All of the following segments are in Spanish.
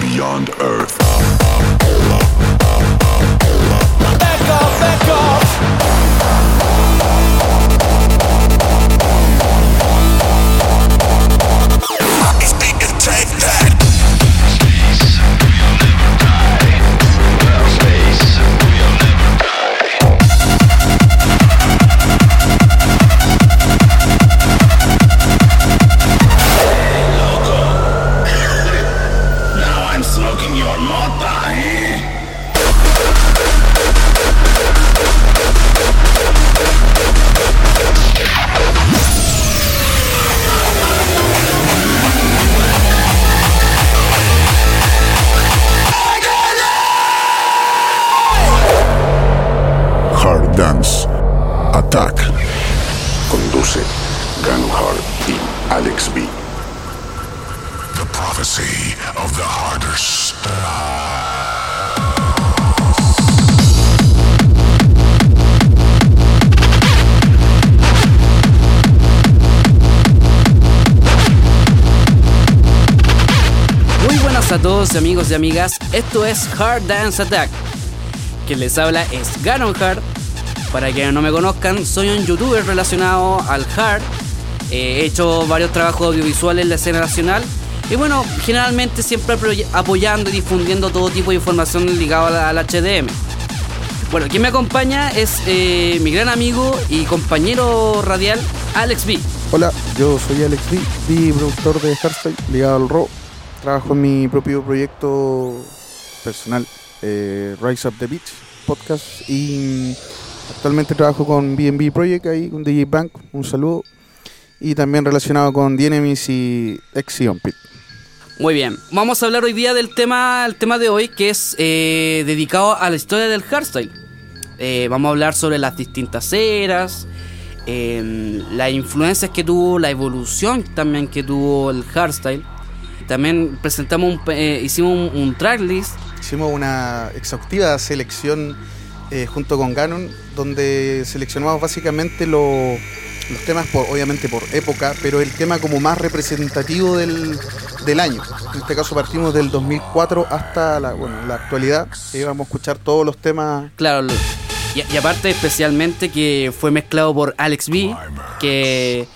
beyond Earth. Amigos y amigas, esto es Hard Dance Attack. Quien les habla es Ganon Hard. Para quienes no me conozcan, soy un youtuber relacionado al hard. Eh, he hecho varios trabajos audiovisuales en la escena nacional. Y bueno, generalmente siempre apoy- apoyando y difundiendo todo tipo de información ligada al, HDM. Bueno, quien me acompaña es eh, mi gran amigo y compañero radial, Alex B. Hola, yo soy Alex B, productor de Hardstyle ligado al RAW. Trabajo en mi propio proyecto personal, eh, Rise Up the Beach podcast. Y actualmente trabajo con BNB Project ahí, con DJ Bank. Un saludo. Y también relacionado con Enemies y Exion. Muy bien, vamos a hablar hoy día del tema, el tema de hoy que es eh, dedicado a la historia del hardstyle. Eh, vamos a hablar sobre las distintas eras, eh, las influencias que tuvo, la evolución también que tuvo el hardstyle. También presentamos, un, eh, hicimos un, un tracklist. Hicimos una exhaustiva selección eh, junto con Ganon, donde seleccionamos básicamente lo- los temas, por, obviamente por época, pero el tema como más representativo del, del año. En este caso partimos del 2004 hasta la, bueno, la actualidad. y vamos a escuchar todos los temas. Claro, y, y aparte especialmente que fue mezclado por Alex B, que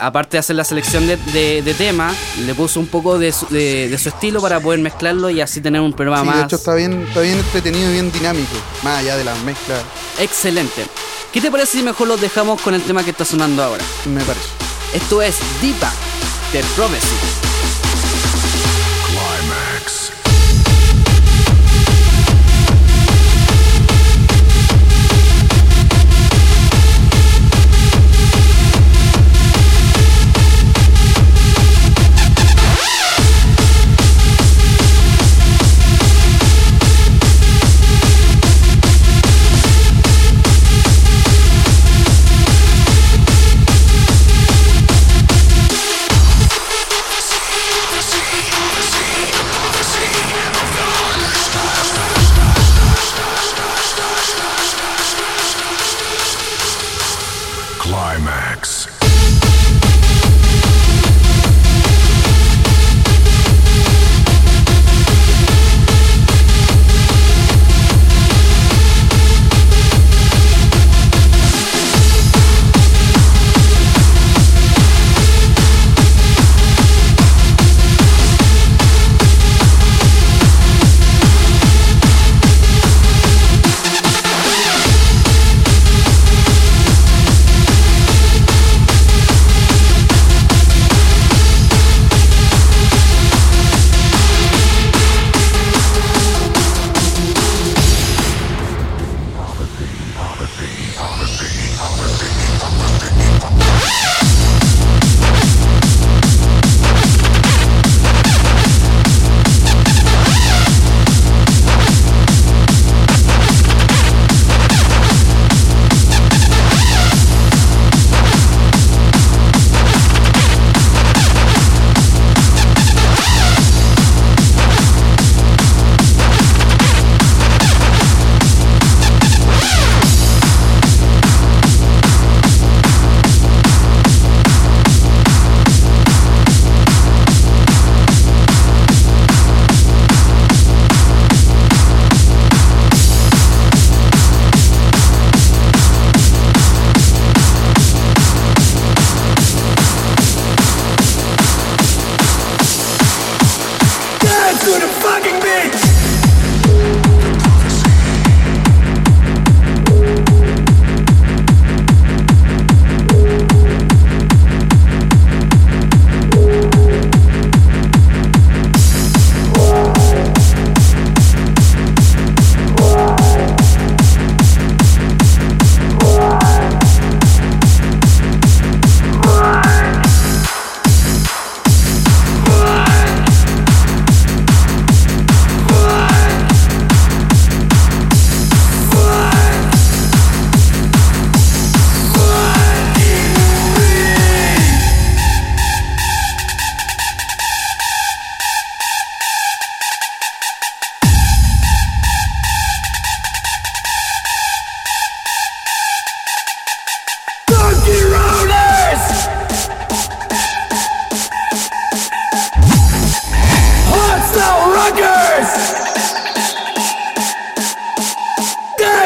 aparte de hacer la selección de, de, de temas, le puso un poco de su, de, de su estilo para poder mezclarlo y así tener un programa Sí, más de hecho está bien, está bien entretenido y bien dinámico, más allá de las mezclas, excelente. ¿Qué te parece si mejor los dejamos con el tema que está sonando ahora? me parece. Esto es Deepak de Prophecy.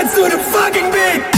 Dance to the fucking beat!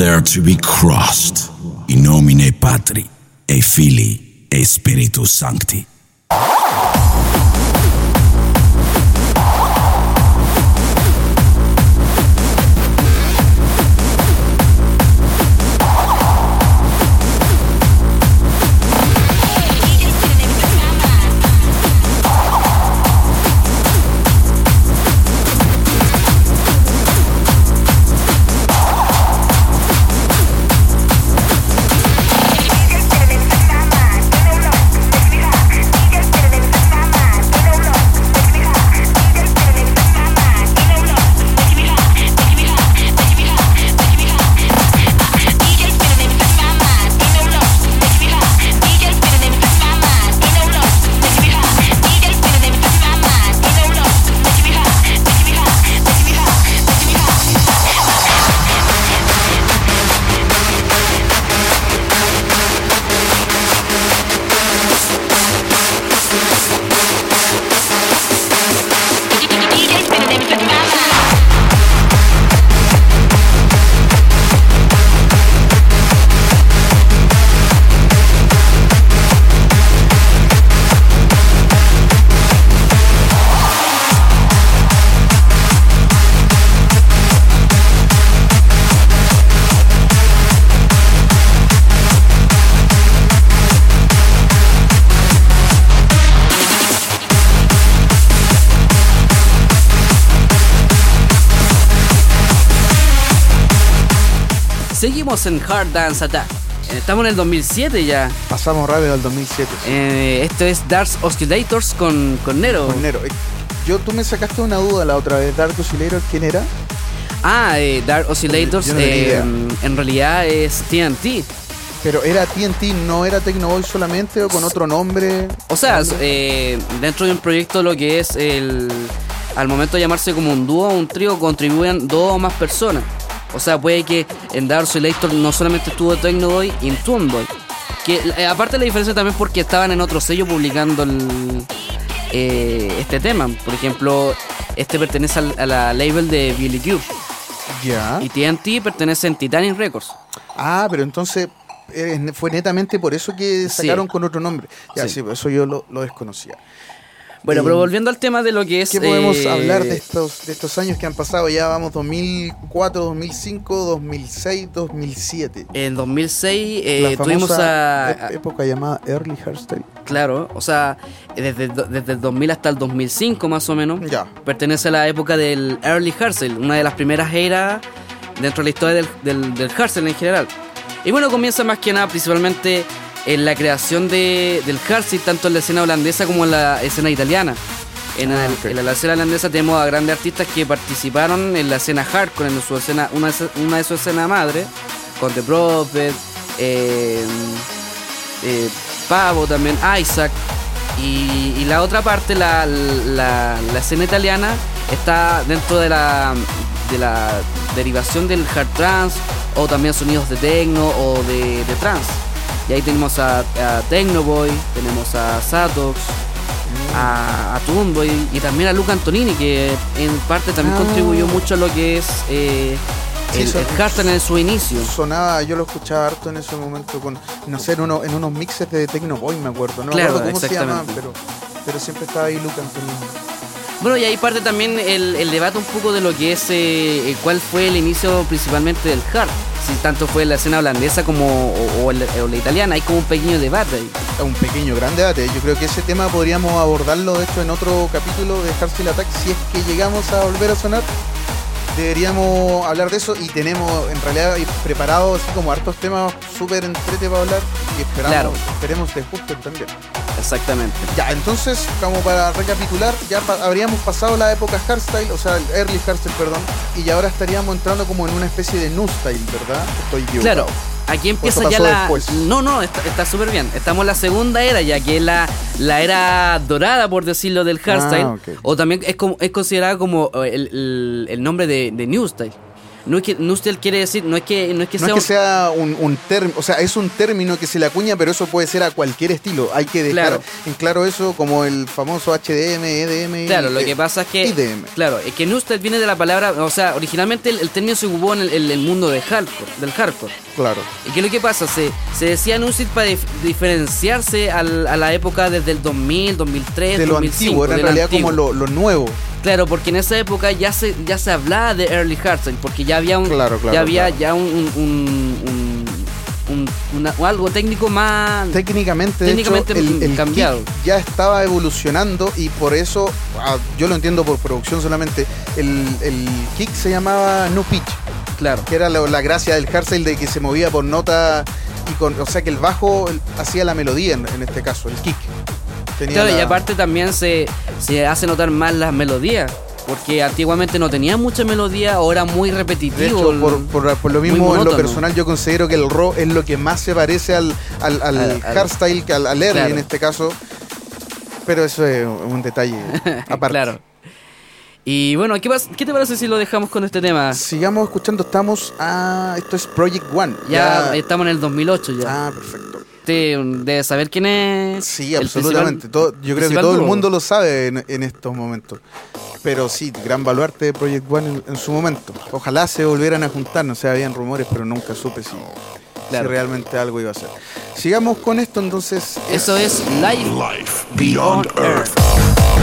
There to be crossed. In nomine Patri, e Filii, e Spiritus Sancti. En Hard Dance Attack. Eh, Estamos en el 2007 ya. Pasamos rápido al 2007. sí. Eh, esto es Dark Oscillators con, con Nero. Con Nero. Eh, Yo, tú me sacaste una duda la otra vez. Dark Oscillator, ¿quién era? Ah, eh, Dark Oscillators no eh, en realidad es TNT. Pero era TNT, no era Tecnoboy solamente o con otro nombre. O sea, eh, dentro de un proyecto lo que es el... Al momento de llamarse como un dúo o un trío, contribuyen dos o más personas. O sea, puede que en Dark Oscillator no solamente estuvo Tecnoboy y Boy. Que eh, aparte la diferencia también porque estaban en otro sello publicando el, eh, este tema. Por ejemplo, este pertenece al- a la label de Billy ya. Y TNT pertenece en Titanic Records. Ah, pero entonces eh, fue netamente por eso que Sí. sacaron con otro nombre. Ya, Sí. sí, eso yo lo, lo desconocía. Bueno, pero volviendo al tema de lo que es... ¿Qué podemos eh, hablar de estos, de estos años que han pasado? Ya vamos 2004, 2005, 2006, 2007. En 2006 eh, La tuvimos famosa a... época llamada Early Hardstyle. Claro, o sea, desde, desde el 2000 hasta el 2005 más o menos. Ya. Pertenece a la época del Early Hardstyle, una de las primeras eras dentro de la historia del, del, del en general. Y bueno, comienza más que nada principalmente en la creación de, del hardstyle, tanto en la escena holandesa como en la escena italiana. En, Ah, el- en la escena holandesa tenemos a grandes artistas que participaron en la escena hardcore, en su escena, una, una de su escena madre, con The Prophet, eh, eh, Pavo también, Isaac. Y, y la otra parte, la, la, la escena italiana, está dentro de la, de la derivación del hard trance o también sonidos de techno o de, de trance. Y ahí tenemos a, a Technoboy, tenemos a Satox, a, a y también a Luca Antonini, que en parte también Ah. contribuyó mucho a lo que es eh, Sí, el, son- el en su inicio. Sonaba, yo lo escuchaba harto en ese momento con, no sé, en, uno, en unos mixes de Tecno Boy, me acuerdo. No Claro, me acuerdo cómo se llamaban, exactamente. pero, pero siempre estaba ahí Luca Antonini. Bueno, y ahí parte también el, el debate un poco de lo que es eh, eh, cuál fue el inicio principalmente del hard. Si tanto fue la escena holandesa como o, o el- o la italiana, hay como un pequeño debate ahí. un pequeño gran debate. Yo creo que ese tema podríamos abordarlo, de hecho, en otro capítulo de Hardstyle Attack. Si es que llegamos a volver a sonar, deberíamos hablar de eso. Y tenemos, en realidad, preparados así como hartos temas súper entrete para hablar. Y esperamos, Claro. esperemos te gusten también. Exactamente. Ya, entonces, como para recapitular, ya pa- habríamos pasado la época Hardstyle, o sea, el Early Hardstyle, perdón. Y ahora estaríamos entrando como en una especie de New Style, ¿verdad? Estoy equivocado. Claro, aquí empieza ya la. después. No, no, está súper bien. Estamos en la segunda era, ya que es la, la era dorada, por decirlo, del hardstyle. Ah, ok. O también es, como, es considerada como eh, el, el- el nombre de, de New Style. No es que New Style quiere decir, no es que, no es que No sea. es que sea un, un término, o sea, es un término que se le acuña, pero eso puede ser a cualquier estilo. Hay que dejar Claro. en claro eso como el famoso HDM, EDM. Claro, lo que pasa es que. IDM. Claro, es que New Style viene de la palabra. O sea, originalmente el, el término se ocupó en el, mundo de hardcore, del hardcore. Claro. ¿Y qué es lo que pasa? Se, se decía New Style para dif- diferenciarse al- a la época desde el 2000, 2003, De lo 2005. antiguo, era en de realidad antiguo. como lo, lo nuevo. Claro, porque en esa época ya se ya se hablaba de early hardstyle, porque ya había un Claro, claro, ya había claro. ya un, una- algo técnico más Técnicamente, de Técnicamente hecho, el, el cambiado. kick ya estaba evolucionando y por eso, ah, yo lo entiendo por producción solamente, el, el kick se llamaba No Pitch, claro. que era la, la gracia del hardstyle de que se movía por nota y con, o sea que el bajo hacía la melodía en, en este caso, el kick. Tenía Claro, y aparte también se, se hace notar más las melodías, porque antiguamente no tenía mucha melodía era muy repetitivo. De hecho, el- por, por- por lo mismo, en lo personal, yo considero que el raw es lo que más se parece al, al, al Al- hardstyle, que al, al early Claro. en este caso. Pero eso es un detalle aparte. claro. Y bueno, ¿qué, pas- ¿qué te parece si lo dejamos con este tema? Sigamos escuchando, estamos a. Esto es Project One. Ya, estamos en el 2008 ya. Ah, perfecto. Usted debe saber quién es. Sí, absolutamente. principal- Todo- yo creo que todo el mundo lo sabe en, en estos momentos. Pero sí, gran baluarte de Project One en, en su momento. Ojalá se volvieran a juntar, no sé, habían rumores, pero nunca supe si, si realmente algo iba a ser. Sigamos con esto entonces. Eso es Live Life beyond Earth.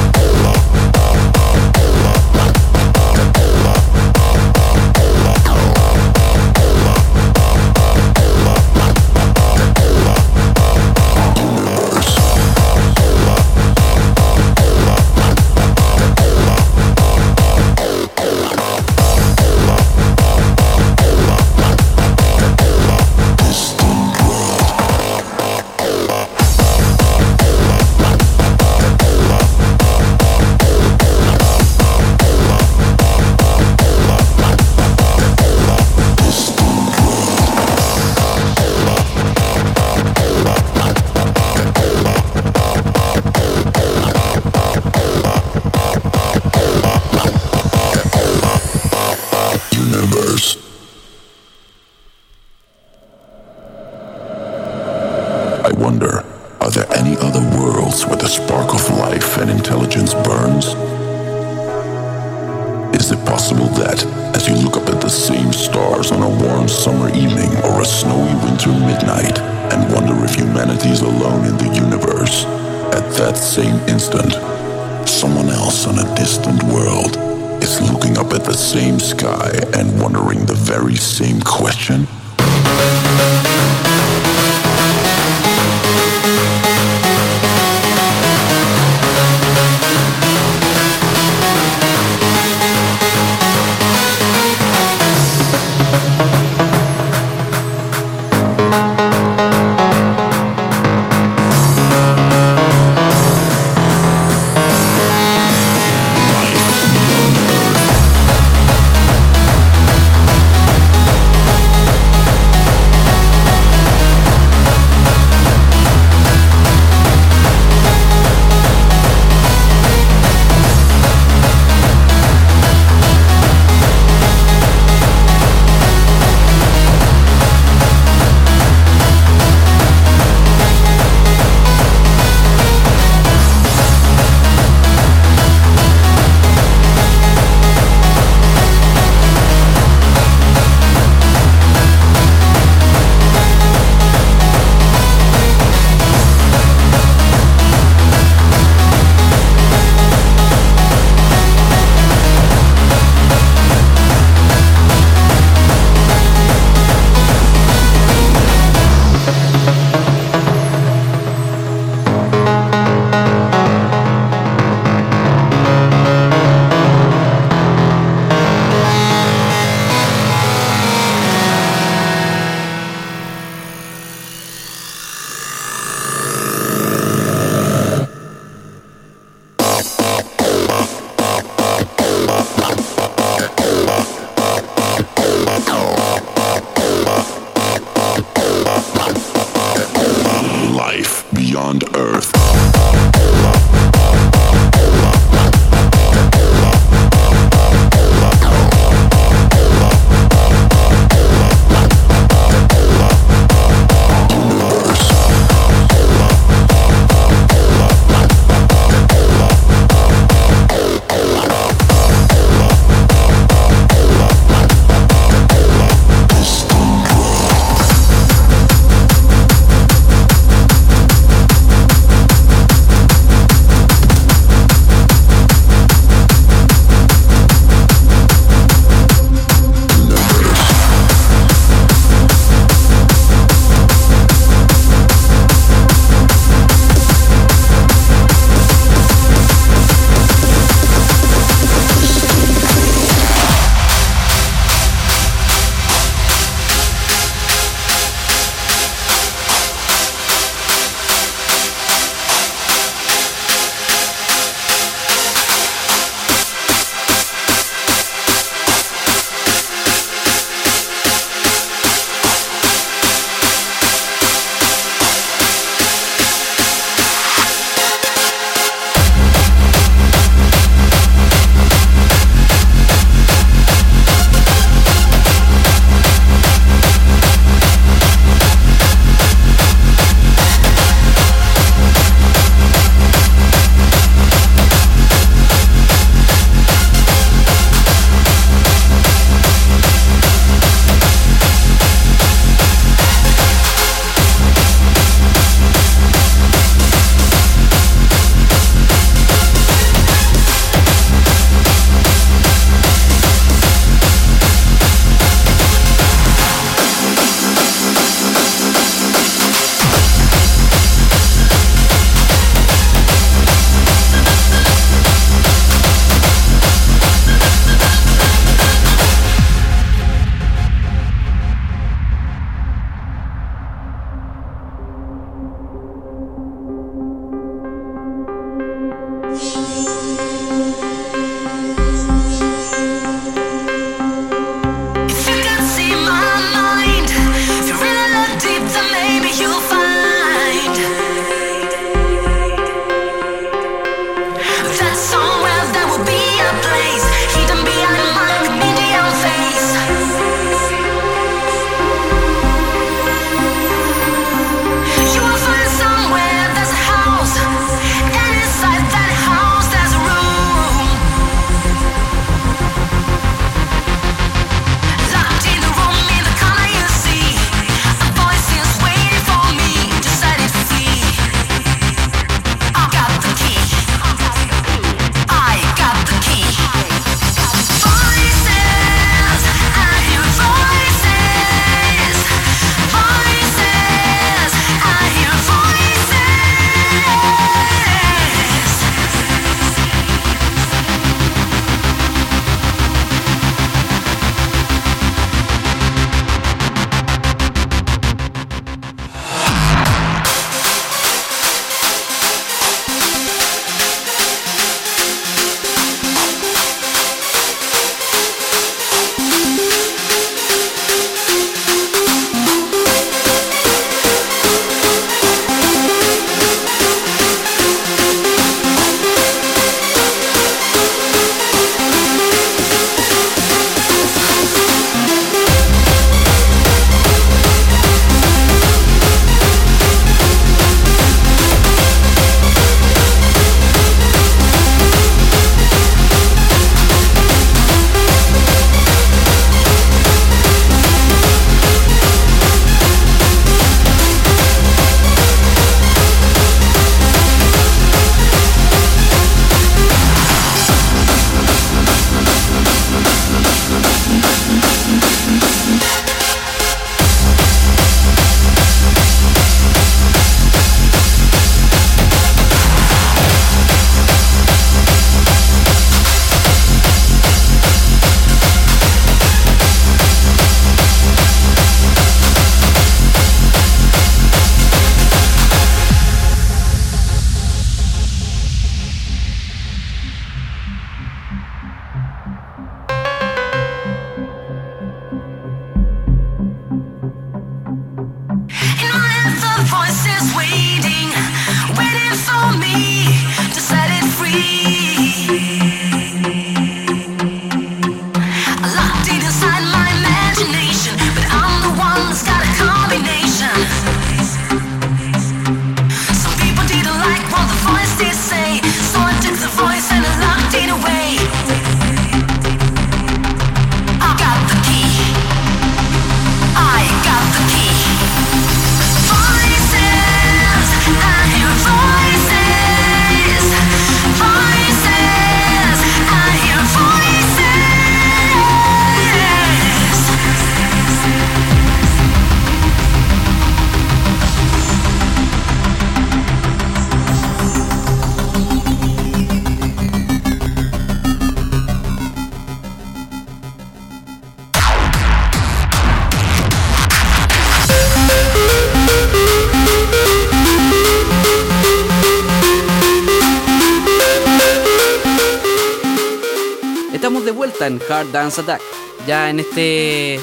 Dance Attack. Ya en este. en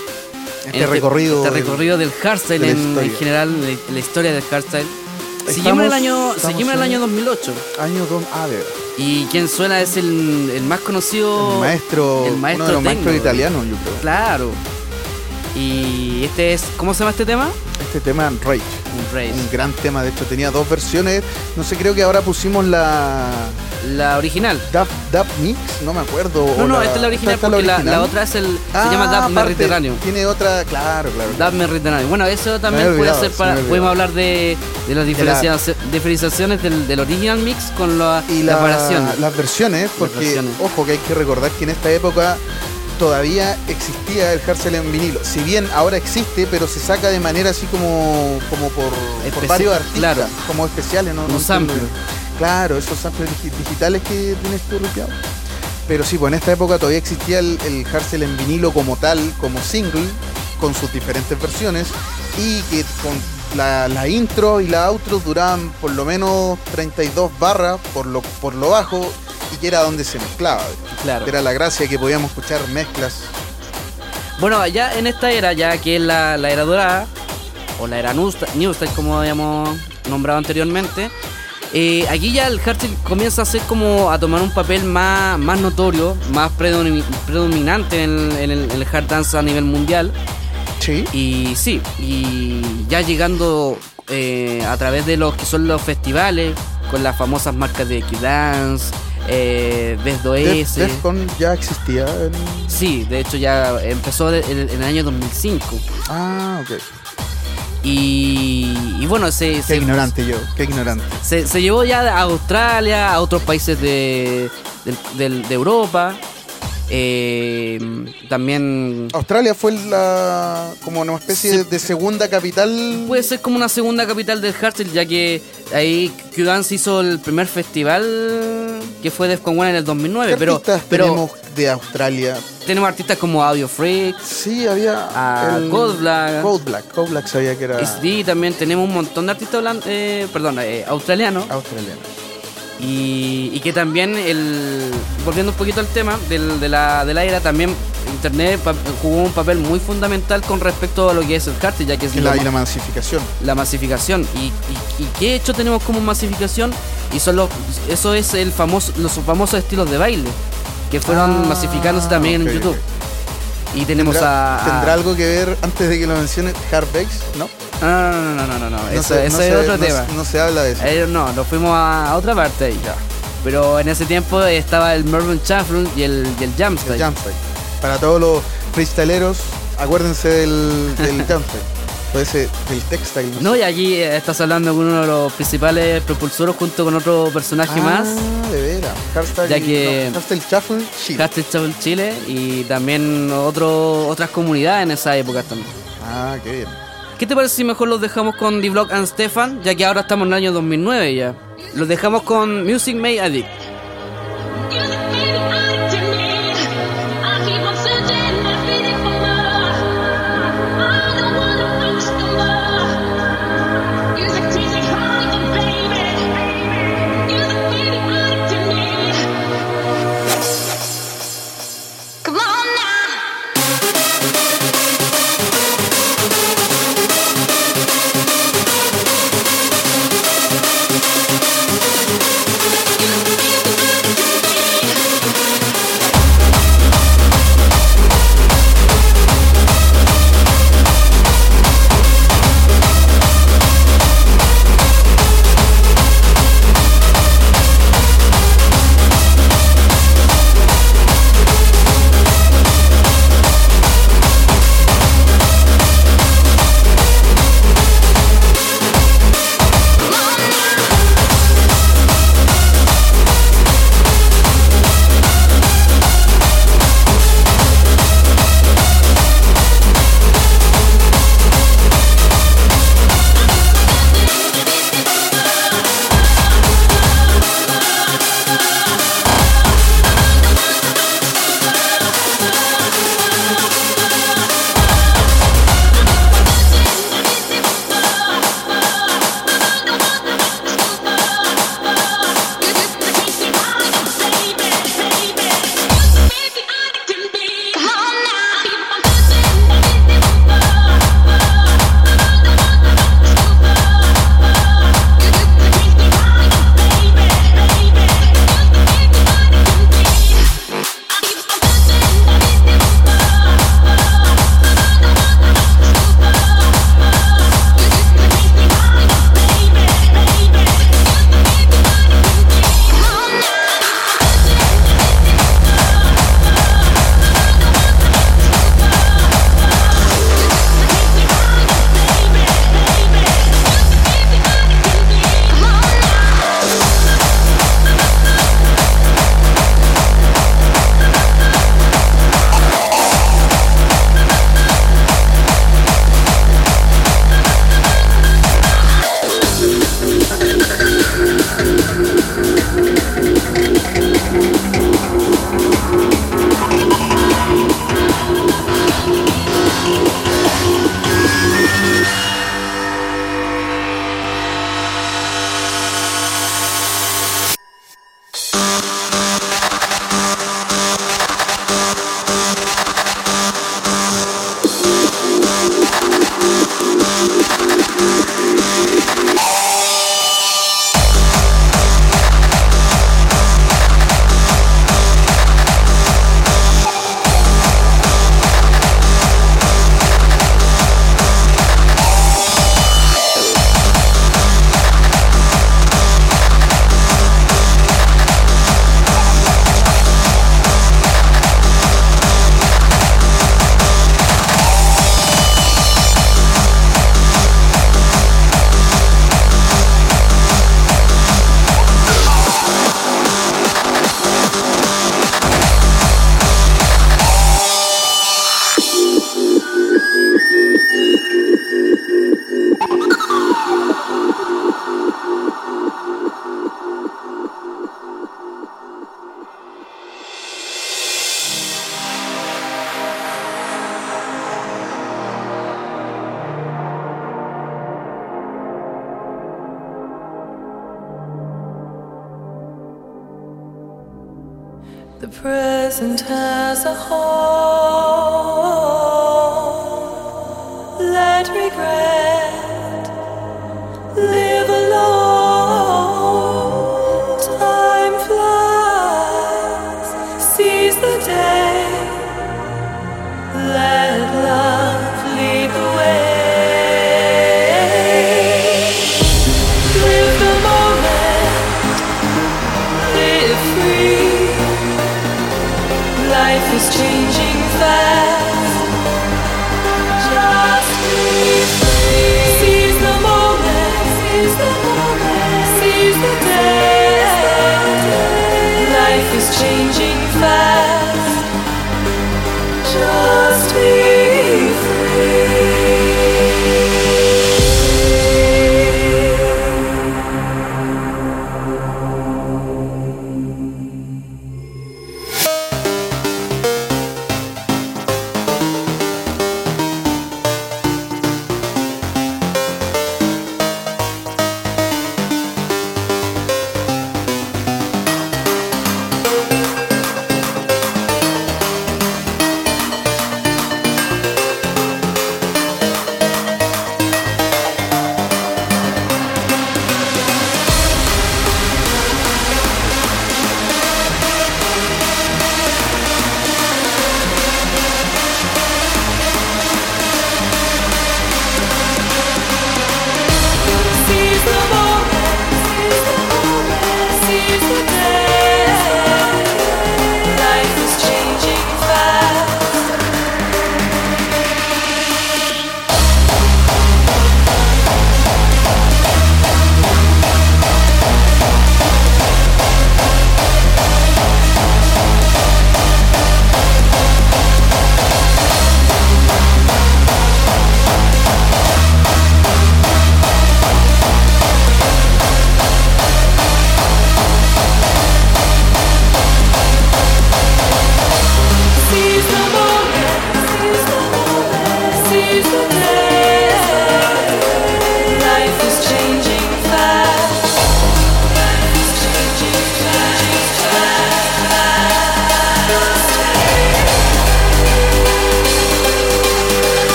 Este recorrido Este del- recorrido del hardstyle de la en, general, la historia del hardstyle. Seguimos en el año, seguimos en el año 2008. Año Don Aver. Y quien suena es el, el más conocido. El maestro, el maestro uno de los maestros técnico. italianos, yo creo. Claro. Y este es. ¿Cómo se llama este tema? Este tema, Rage. Un Race. Un gran tema, de hecho tenía dos versiones. No sé, creo que ahora pusimos la La original. Dub, Dub Mix, no me acuerdo. No, no, esta es la original porque la, original. la otra es el. Ah, se llama Dub aparte, Mediterráneo. Tiene otra, claro, claro. Dub Mediterráneo. Bueno, eso también puede ser se para. Podemos hablar de, de las De la- diferenciaciones del, del original mix con la, y la- variaciones. las versiones, porque versiones. ojo que hay que recordar que en esta época todavía existía el Harsel en vinilo. Si bien ahora existe, pero se saca de manera así como, como por, varios artistas, claro. como especiales, ¿no? Un No sample. Claro, esos samples digi- digitales que tienes tú ripiado. Pero sí, pues en esta época todavía existía el, el Harsel en vinilo como tal, como single, con sus diferentes versiones, y que con la, la intro y la outro duraban por lo menos 32 barras por lo, por lo bajo, y que era donde se mezclaba. Claro. Era la gracia que podíamos escuchar mezclas. Bueno, ya en esta era, ya que es la, la era dorada, o la era Newstyle, como habíamos nombrado anteriormente, eh, aquí ya el hardstyle comienza a ser como a tomar un papel más, más notorio, más predomi- predominante en el, en el- en el hard dance a nivel mundial. Sí. Y sí, y ya llegando eh, a través de los que son los festivales, con las famosas marcas de Q-Dance, eh, OS. Defcon ya existía. en- Sí, de hecho ya empezó en, en el año 2005. Ah, ok. Y, y bueno, se, Qué se, ignorante yo, qué ignorante. se- se llevó ya a Australia, a otros países de, del- del- de Europa. Eh, también Australia fue la como una especie Sí. de, segunda capital. puede ser como una segunda capital del hardstyle, ya que ahí Q-Dance hizo el primer festival que fue Defcon One en el 2009. ¿Qué Pero, artistas pero tenemos de Australia? tenemos artistas como Audio Freak, Sí, había A Cold Black. Cold Black, Black sabía que era SD, también tenemos un montón de artistas holan- eh, perdón, eh, australianos. australiano. Y, y que también, el, volviendo un poquito al tema del- de, la, de la era, también Internet jugó un papel muy fundamental con respecto a lo que es el hardstyle, ya que es Y la, y la masificación. la masificación. ¿Y, y, y qué hecho tenemos como masificación? Y son los, eso es el famoso, los famosos estilos de baile, que fueron Ah, masificándose también en YouTube. Y tenemos ¿Tendrá, a... a- ¿Tendrá algo que ver antes de que lo mencione Hard Bass? ¿No? No, no, no, no, no, no, no, No eso, se- eso no es se- otro no tema. No se habla de eso. Eh, no, nos fuimos a, a otra parte ahí. Pero en ese tiempo estaba el Mervyn Chaffron y el, y el Jamstyle. El Jumpstyle. Para todos los freestyleros, acuérdense del, del. Puede ser del textile. No, sé. y aquí eh, estás hablando con uno de los principales propulsores junto con otro personaje ah, más. de veras. Hardstyle, Ya que- no, Shuffle, sí. Hardstyle Shuffle Chile y también otro, otras comunidades en esa época también. Ah, qué bien. ¿Qué te parece si mejor los dejamos con D-Block and Stefan? Ya que ahora estamos en el año 2009 ya. Los dejamos con Music Made Addict.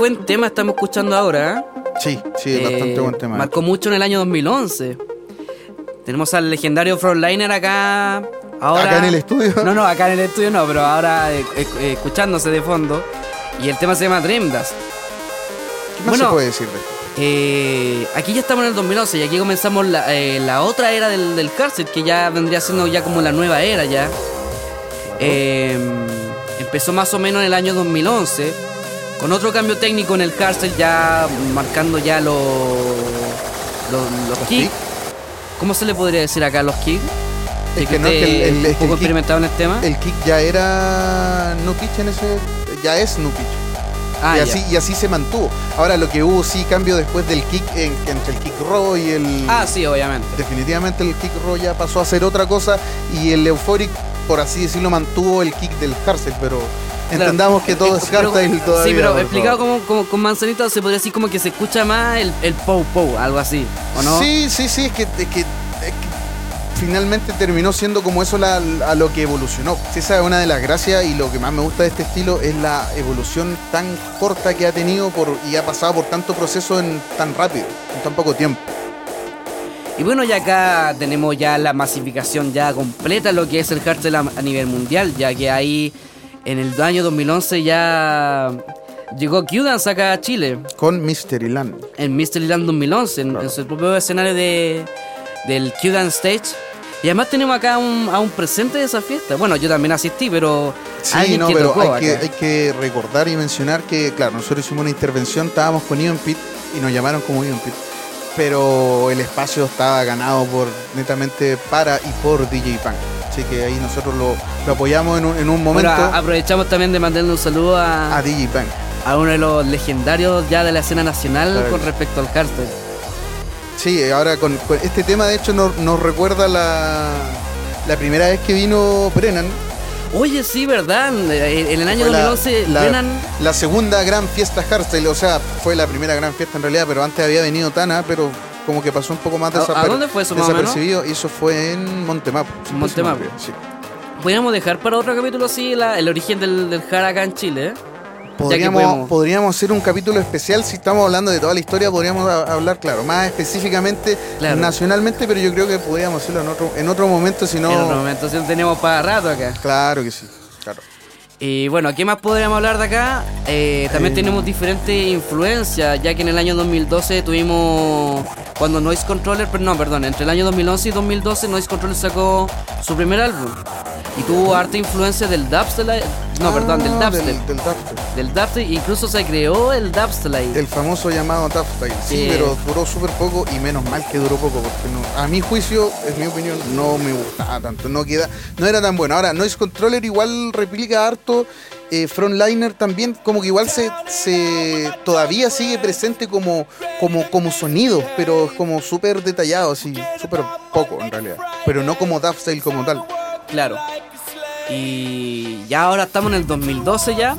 Buen tema estamos escuchando ahora. ¿eh? Sí, sí, es bastante Eh, buen tema. Marcó mucho en el año 2011. Tenemos al legendario Frontliner acá. Ahora, ¿Acá en el estudio? No, no, acá en el estudio no, pero ahora eh, eh, eh, escuchándose de fondo. Y el tema se llama Dream Dust. ¿Qué más bueno, se puede decir de esto? Eh, aquí ya estamos en el 2011 y aquí comenzamos la, eh, la otra era del, del hardset que ya vendría siendo ya como la nueva era ya. Eh, empezó más o menos en el año 2011 con otro cambio técnico en el hardset ya marcando ya los los, los kicks. kick? ¿Cómo se le podría decir acá los kicks? Es que no, es que el- un poco el kick- experimentado en el tema. El kick ya era no pitch en ese. Ya es no pitch. ah, y, así, y así se mantuvo. Ahora lo que hubo sí cambio después del kick en- entre el kick raw y el. Ah, sí, obviamente. Definitivamente el kick raw ya pasó a ser otra cosa y el euphoric por así decirlo, mantuvo el kick del hardstyle, pero entendamos que todo es hardstyle todavía. Sí, pero explicado como, como- con manzanita se podría decir como que se escucha más el, el pou pou, algo así, ¿o no? Sí, sí, sí, es que, es que, es que finalmente terminó siendo como eso la- a lo que evolucionó. Esa es una de las gracias y lo que más me gusta de este estilo es la evolución tan corta que ha tenido por, y ha pasado por tanto proceso en tan rápido, en tan poco tiempo. Y bueno, ya acá tenemos ya la masificación ya completa lo que es el hardstyle a, a nivel mundial, ya que ahí en el año 2011 ya llegó Q-Dance acá a Chile, Con Mystery Land. en Mystery Land 2011, en, en su propio escenario de, del Q-Dance Stage. Y además tenemos acá un, a un presente de esa fiesta. Bueno, yo también asistí, pero Sí, no, que pero hay que recordar y mencionar que, claro, nosotros hicimos una intervención, estábamos con Ion Pit y nos llamaron como Ion Pit, pero el espacio estaba ganado por netamente para y por DJ Punk. Así que ahí nosotros lo, lo apoyamos en un, en un Bueno, momento a- aprovechamos también de mandarle un saludo a, a DJ Punk. a uno de los legendarios ya de la escena nacional Claro. con respecto al hardstyle. Sí, ahora con, con este tema de hecho nos, nos recuerda la, la primera vez que vino Brennan. Oye, sí, ¿verdad? En el año Fue la- 2011, la, la segunda gran fiesta hardstyle, o sea, fue la primera gran fiesta en realidad, pero antes había venido Tana, pero como que pasó un poco más ¿A- a desaper- dónde fue eso, desapercibido, y eso fue en Montemap. si no Montemap. me equivoco, sí. Podríamos dejar para otro capítulo así la- el origen del, del acá en Chile, ¿eh? Podríamos, podríamos hacer un capítulo especial si estamos hablando de toda la historia, podríamos a- hablar, claro, más específicamente Claro. nacionalmente, pero yo creo que podríamos hacerlo en otro, en otro momento, si no... En otro momento, sí, tenemos para rato acá. Claro que sí, claro. Y bueno, ¿qué más podríamos hablar de acá? Eh, también Eh. tenemos diferentes influencias, ya que en el año 2012 tuvimos, cuando Noise Controller, pero no, perdón, entre el año 2011 y 2012 Noise Controller sacó su primer álbum. Y tuvo harta influencia del dubstep, no, perdón, del Ah, dubstep. Del, del dubstep. Del dubstep, incluso se creó el dubstep. El famoso llamado dubstyle. Sí, Sí. pero duró súper poco y menos mal que duró poco, porque no, a mi juicio, es mi opinión, no me gustaba tanto, no queda, no era tan bueno. Ahora, Noise Controller igual replica harto, eh, Frontliner también, como que igual se, se todavía sigue presente como, como, como sonido, pero es como súper detallado, así, súper poco en realidad. Pero no como dubstyle como tal. Claro. Y ya ahora estamos en el 2012 ya.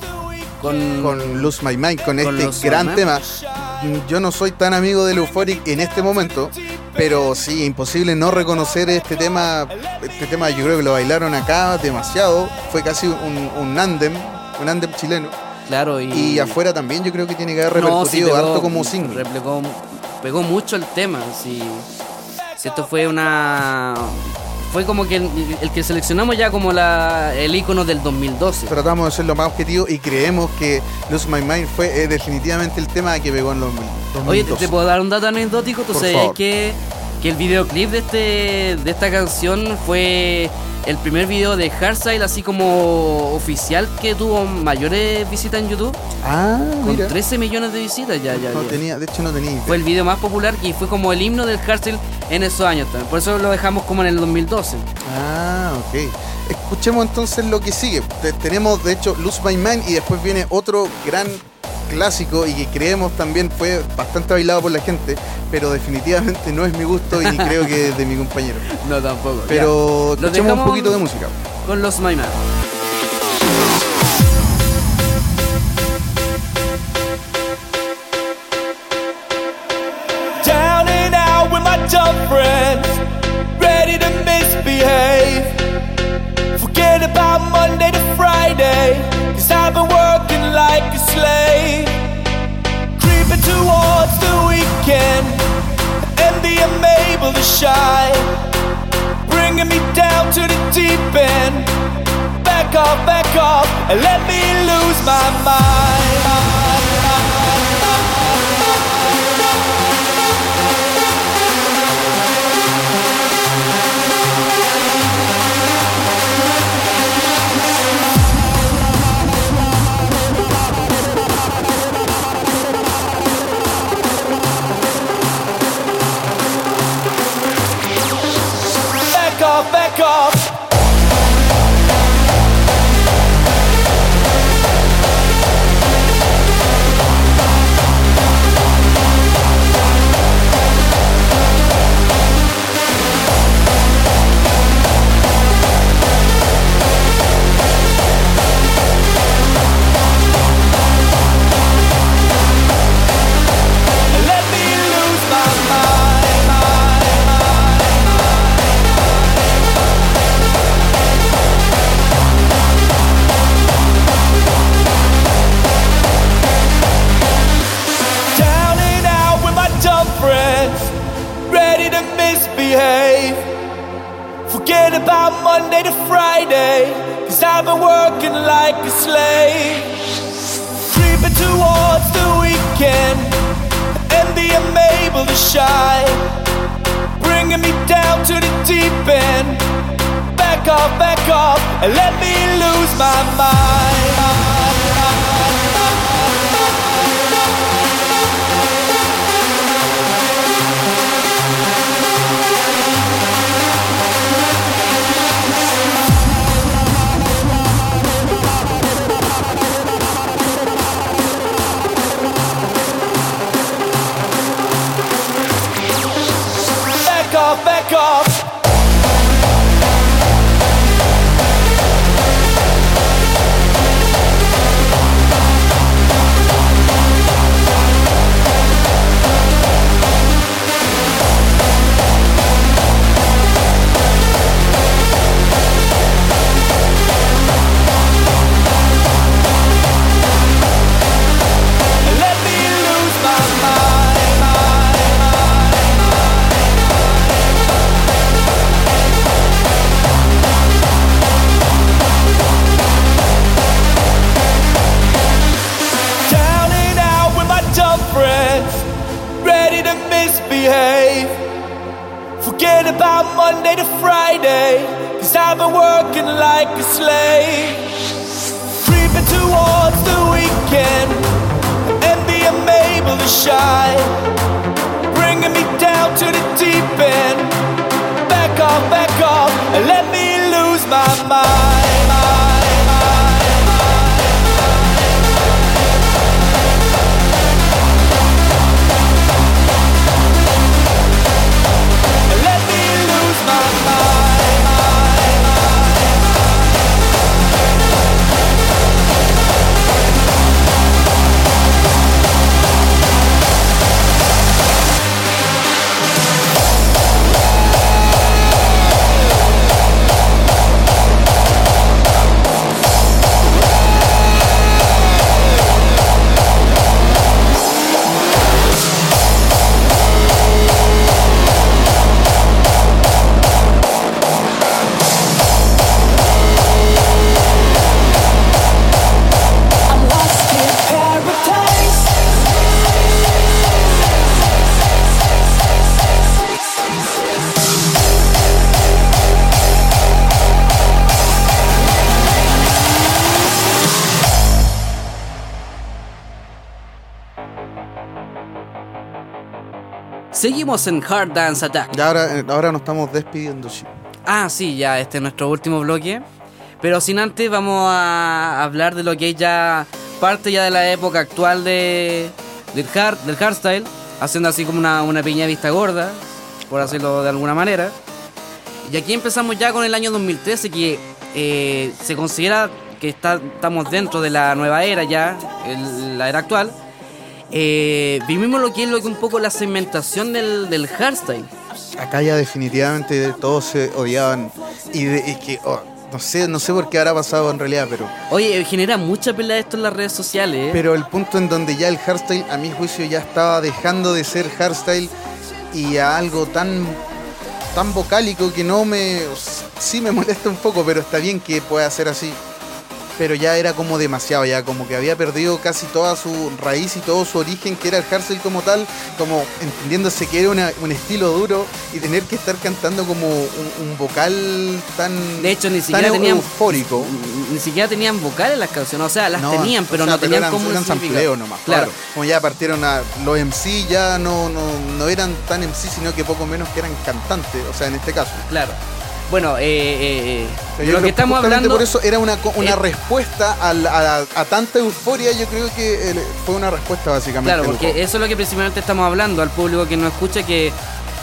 Con, con Lose My Mind, con, Con este gran Mind. tema. Yo no soy tan amigo del Euphoric en este momento, pero sí, imposible no reconocer este tema. Este tema yo creo que lo bailaron acá demasiado. Fue casi un, un andem, un andem chileno. Claro, y, Y afuera también yo creo que tiene que haber No, sí, repercutido pegó- harto como single. replicó- pegó mucho el tema. Si, si esto fue una. Fue como que el, el que seleccionamos ya como la, el icono del 2012. Tratamos de ser lo más objetivo y creemos que Lose My Mind fue eh, definitivamente el tema que pegó en los 2012. Oye, ¿te, te puedo dar un dato anecdótico? ¿Tú Por sabías favor. que, que el videoclip de, este, de esta canción fue el primer video de Hardstyle así como oficial que tuvo mayores visitas en YouTube? Ah, Con mira. 13 millones de visitas ya. ya, No ya. tenía, de hecho no tenía idea. Fue el video más popular y fue como el himno del hardstyle en esos años también. Por eso lo dejamos como en el 2012. Ah, ok. Escuchemos entonces lo que sigue. Te- tenemos, de hecho, Lose My Mind y después viene otro gran clásico y que creemos también fue bastante bailado por la gente, pero definitivamente no es mi gusto y creo que es de mi compañero. No, tampoco. Pero Lo escuchemos un poquito de música. Con los My Man. Down and out with my dumb friends, ready to misbehave. Forget about Monday to Friday, cause I've been working like a slave. Towards the weekend, envy I'm able to shine. Bringing me down to the deep end. Back off, back off, and let me lose my mind. Monday to Friday, cause I've been working like a slave. Creeping towards the weekend, envy I'm able to shine. Bringing me down to the deep end. Back off, back off, and let me lose my mind. Seguimos en Hard Dance Attack. Ya ahora, eh, ahora nos estamos despidiendo, sí. Ah, sí, ya este es nuestro último bloque. Pero sin antes vamos a hablar de lo que es ya parte ya de la época actual de, del, hard, del hardstyle, haciendo así como una, una pequeña vista gorda, por decirlo de alguna manera. Y aquí empezamos ya con el año 2013, que eh, se considera que está, estamos dentro de la nueva era ya, el- la era actual. Eh, vivimos lo que es lo que un poco la segmentación del, del hardstyle. Acá ya definitivamente todos se odiaban. Y, de- y que, oh, no sé, no sé por qué habrá pasado en realidad, pero, Oye, genera mucha pelea esto en las redes sociales. ¿eh? pero el punto en donde ya el hardstyle, a mi juicio, ya estaba dejando de ser hardstyle y a algo tan tan vocálico que no me sí me molesta un poco, pero está bien que pueda ser así. Pero ya era como demasiado, ya como que había perdido casi toda su raíz y todo su origen, que era el hardstyle como tal, como entendiéndose que era una- un estilo duro y tener que estar cantando como un, un vocal tan, De hecho, ni tan siquiera eu- tenían eufórico. Ni siquiera tenían vocales las canciones, o sea, las No, tenían, pero o sea, no tenían como un eran sampleo nomás. Claro. Claro. Como ya partieron a los MC, ya no, no, no eran tan MC, sino que poco menos que eran cantantes, o sea, en este caso. Claro. Bueno, eh, eh, eh, de lo que estamos hablando. Por eso era una, una respuesta a, la- a- a tanta euforia. Yo creo que eh, fue una respuesta básicamente. Claro, porque eso es lo que principalmente estamos hablando al público que nos escucha, que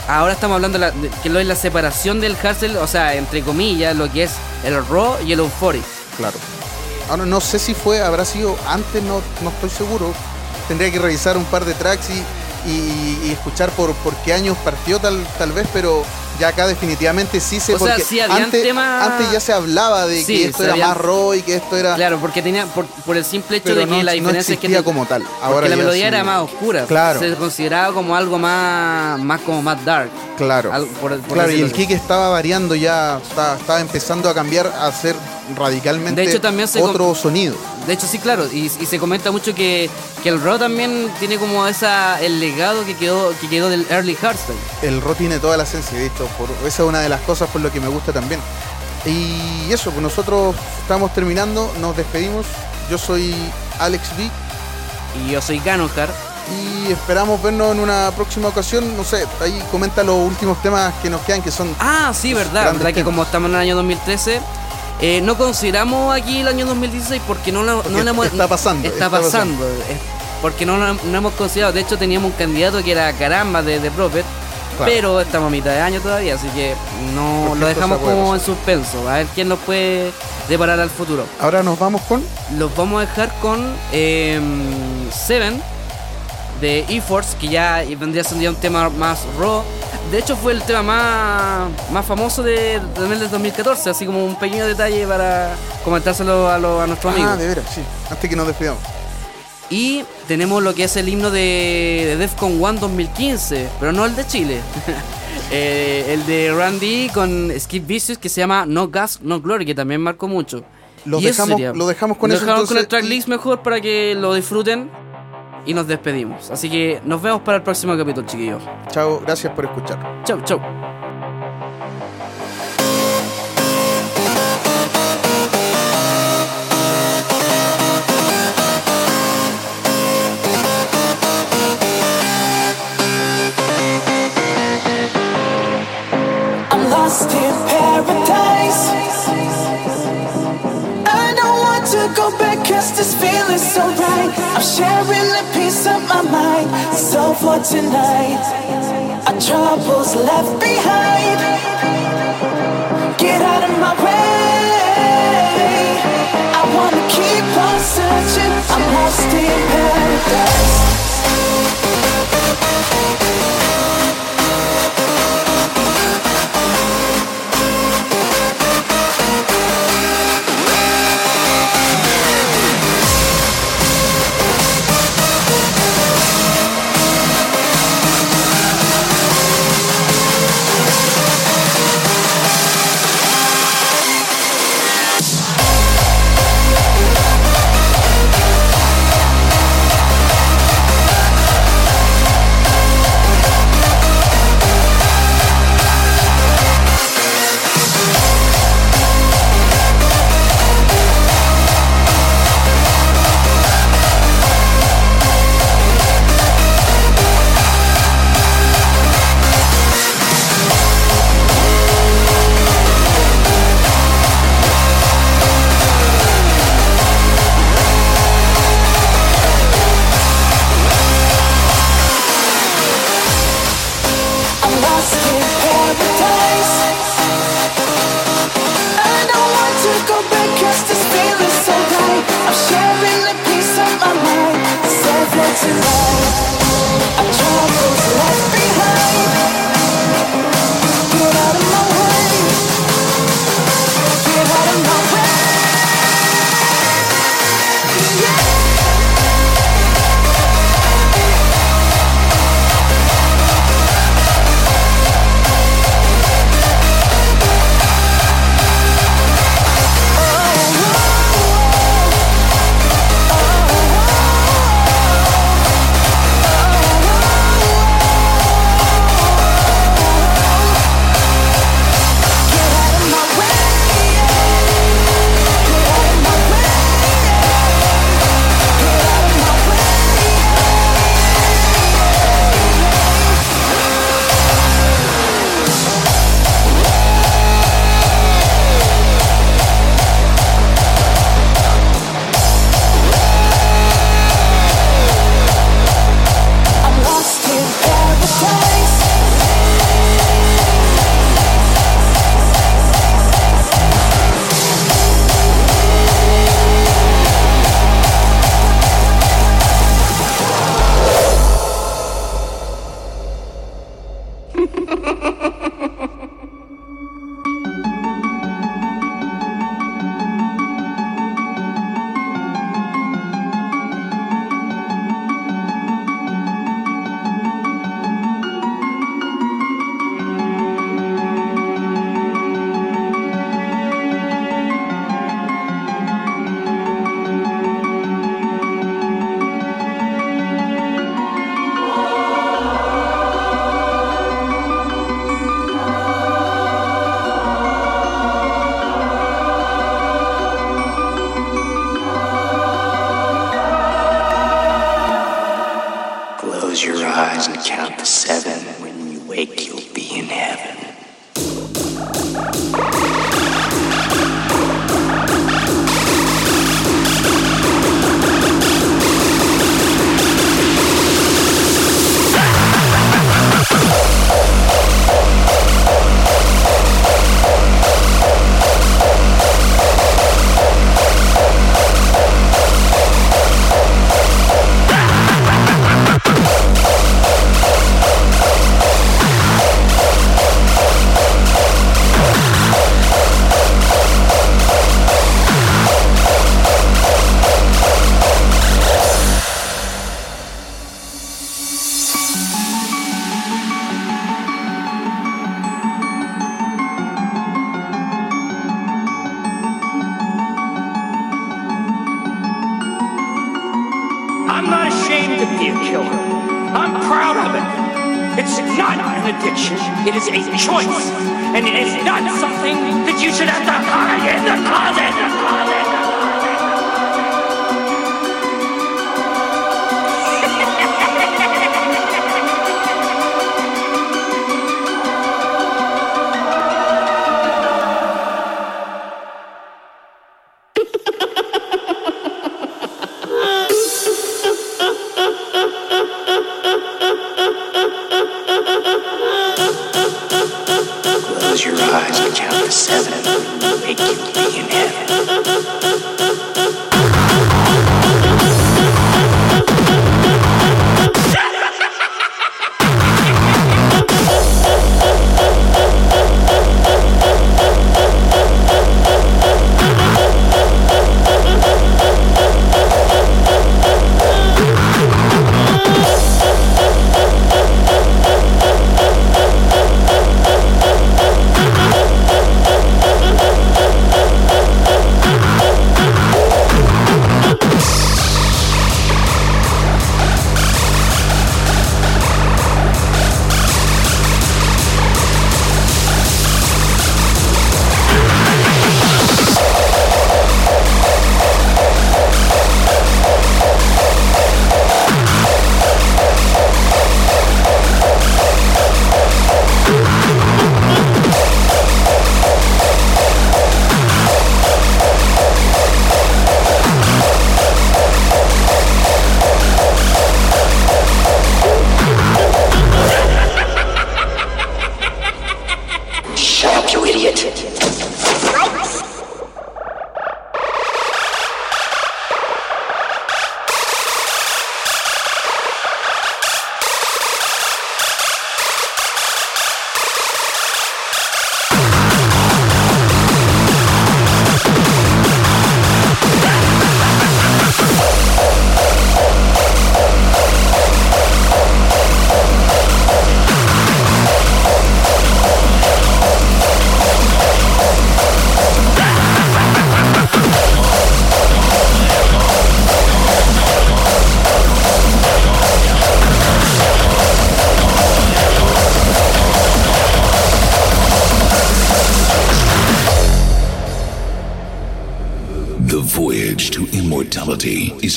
ahora estamos hablando de la- que lo es la separación del hustle, o sea, entre comillas, lo que es el raw y el euphoric. Claro. Ahora no sé si fue, habrá sido antes, no, no estoy seguro. Tendría que revisar un par de tracks y, y- y escuchar por, por qué años partió tal, tal vez, pero Ya acá definitivamente sí se O sea, porque sí habían antes, temas- antes ya se hablaba de Sí, que esto era habían- más raw y que esto era Claro, porque tenía, por, por el simple hecho pero de que no, la no diferencia es que te- como tal. porque Ahora la melodía sí. era más oscura. Claro. Se consideraba como algo más, más como más dark. Claro. Al- por- por claro, y el kick estaba variando ya, estaba, estaba empezando a cambiar a ser radicalmente De hecho, también se otro sonido. De hecho, sí, claro, y, y se comenta mucho que, que el rock también tiene como esa el legado que quedó que quedó del early hardstyle. El rock tiene toda la esencia, de hecho, por, esa es una de las cosas por lo que me gusta también. Y eso, pues nosotros estamos terminando, nos despedimos. Yo soy Alex V Y yo soy Ganohar. y esperamos vernos en una próxima ocasión. No sé, ahí comenta los últimos temas que nos quedan, que son Ah, sí, verdad, verdad que como estamos en el año 2013, eh, no consideramos aquí el año 2016 porque no, lo- Porque no hemos- está pasando, Está, está pasando. es porque no lo no hemos considerado. De hecho, teníamos un candidato que era Caramba de, de Prophet. Claro. Pero estamos a mitad de año todavía, así que no lo dejamos como en suspenso. A ver quién nos puede deparar al futuro. Ahora nos vamos con Los vamos a dejar con eh, Seven de E-Force, que ya vendría siendo ya un tema más raw. De hecho, fue el tema más, más famoso de, también del 2014, así como un pequeño detalle para comentárselo a, los- a nuestros amigos. Ah, de veras, sí. Antes que nos despidamos. Y tenemos lo que es el himno de, de Defcon 1 2015, pero no el de Chile. Eh, el de Randy con Skip Vicious que se llama No Gas, No Glory, que también marcó mucho. Lo dejamos, lo dejamos con Lo dejamos con el entonces, tracklist mejor para que lo disfruten y nos despedimos. Así que nos vemos para el próximo capítulo, chiquillos. Chao, gracias por escuchar. Chau, chau. To go back cause this feeling's so right. I'm sharing a piece of my mind. So for tonight, our troubles left behind. Get out of my way. I wanna keep on searching. I'm lost in paradise.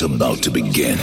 About to begin.